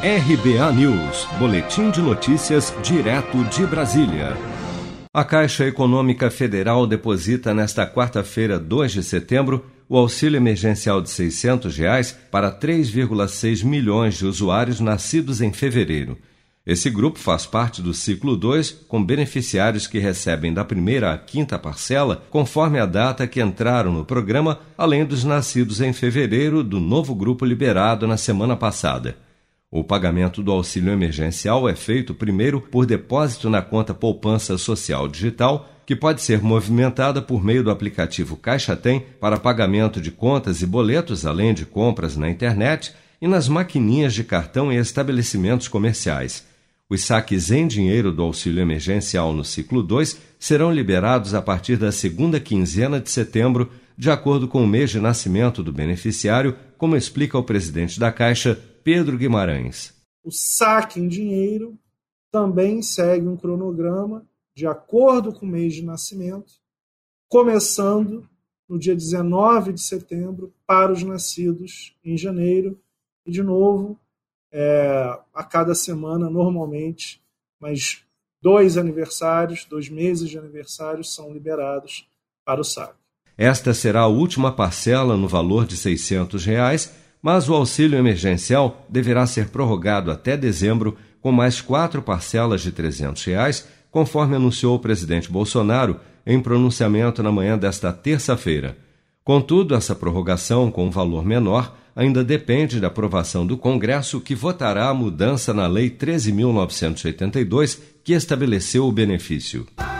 RBA News, Boletim de Notícias, direto de Brasília. A Caixa Econômica Federal deposita nesta quarta-feira, 2 de setembro, o auxílio emergencial de 600 reais para 3,6 milhões de usuários nascidos em fevereiro. Esse grupo faz parte do ciclo 2, com beneficiários que recebem da primeira à quinta parcela, conforme a data que entraram no programa, além dos nascidos em fevereiro do novo grupo liberado na semana passada. O pagamento do auxílio emergencial é feito primeiro por depósito na conta Poupança Social Digital, que pode ser movimentada por meio do aplicativo Caixa Tem para pagamento de contas e boletos, além de compras na internet e nas maquininhas de cartão em estabelecimentos comerciais. Os saques em dinheiro do auxílio emergencial no ciclo 2 serão liberados a partir da segunda quinzena de setembro, de acordo com o mês de nascimento do beneficiário, como explica o presidente da Caixa, Pedro Guimarães. O saque em dinheiro também segue um cronograma de acordo com o mês de nascimento, começando no dia 19 de setembro para os nascidos em janeiro e, de novo, é, a cada semana, normalmente, mas dois aniversários, dois meses de aniversários são liberados para o saque. Esta será a última parcela no valor de 600 reais mas o auxílio emergencial deverá ser prorrogado até dezembro com mais quatro parcelas de 300 reais, conforme anunciou o presidente Bolsonaro em pronunciamento na manhã desta terça-feira. Contudo, essa prorrogação com um valor menor ainda depende da aprovação do Congresso, que votará a mudança na Lei 13.982, que estabeleceu o benefício.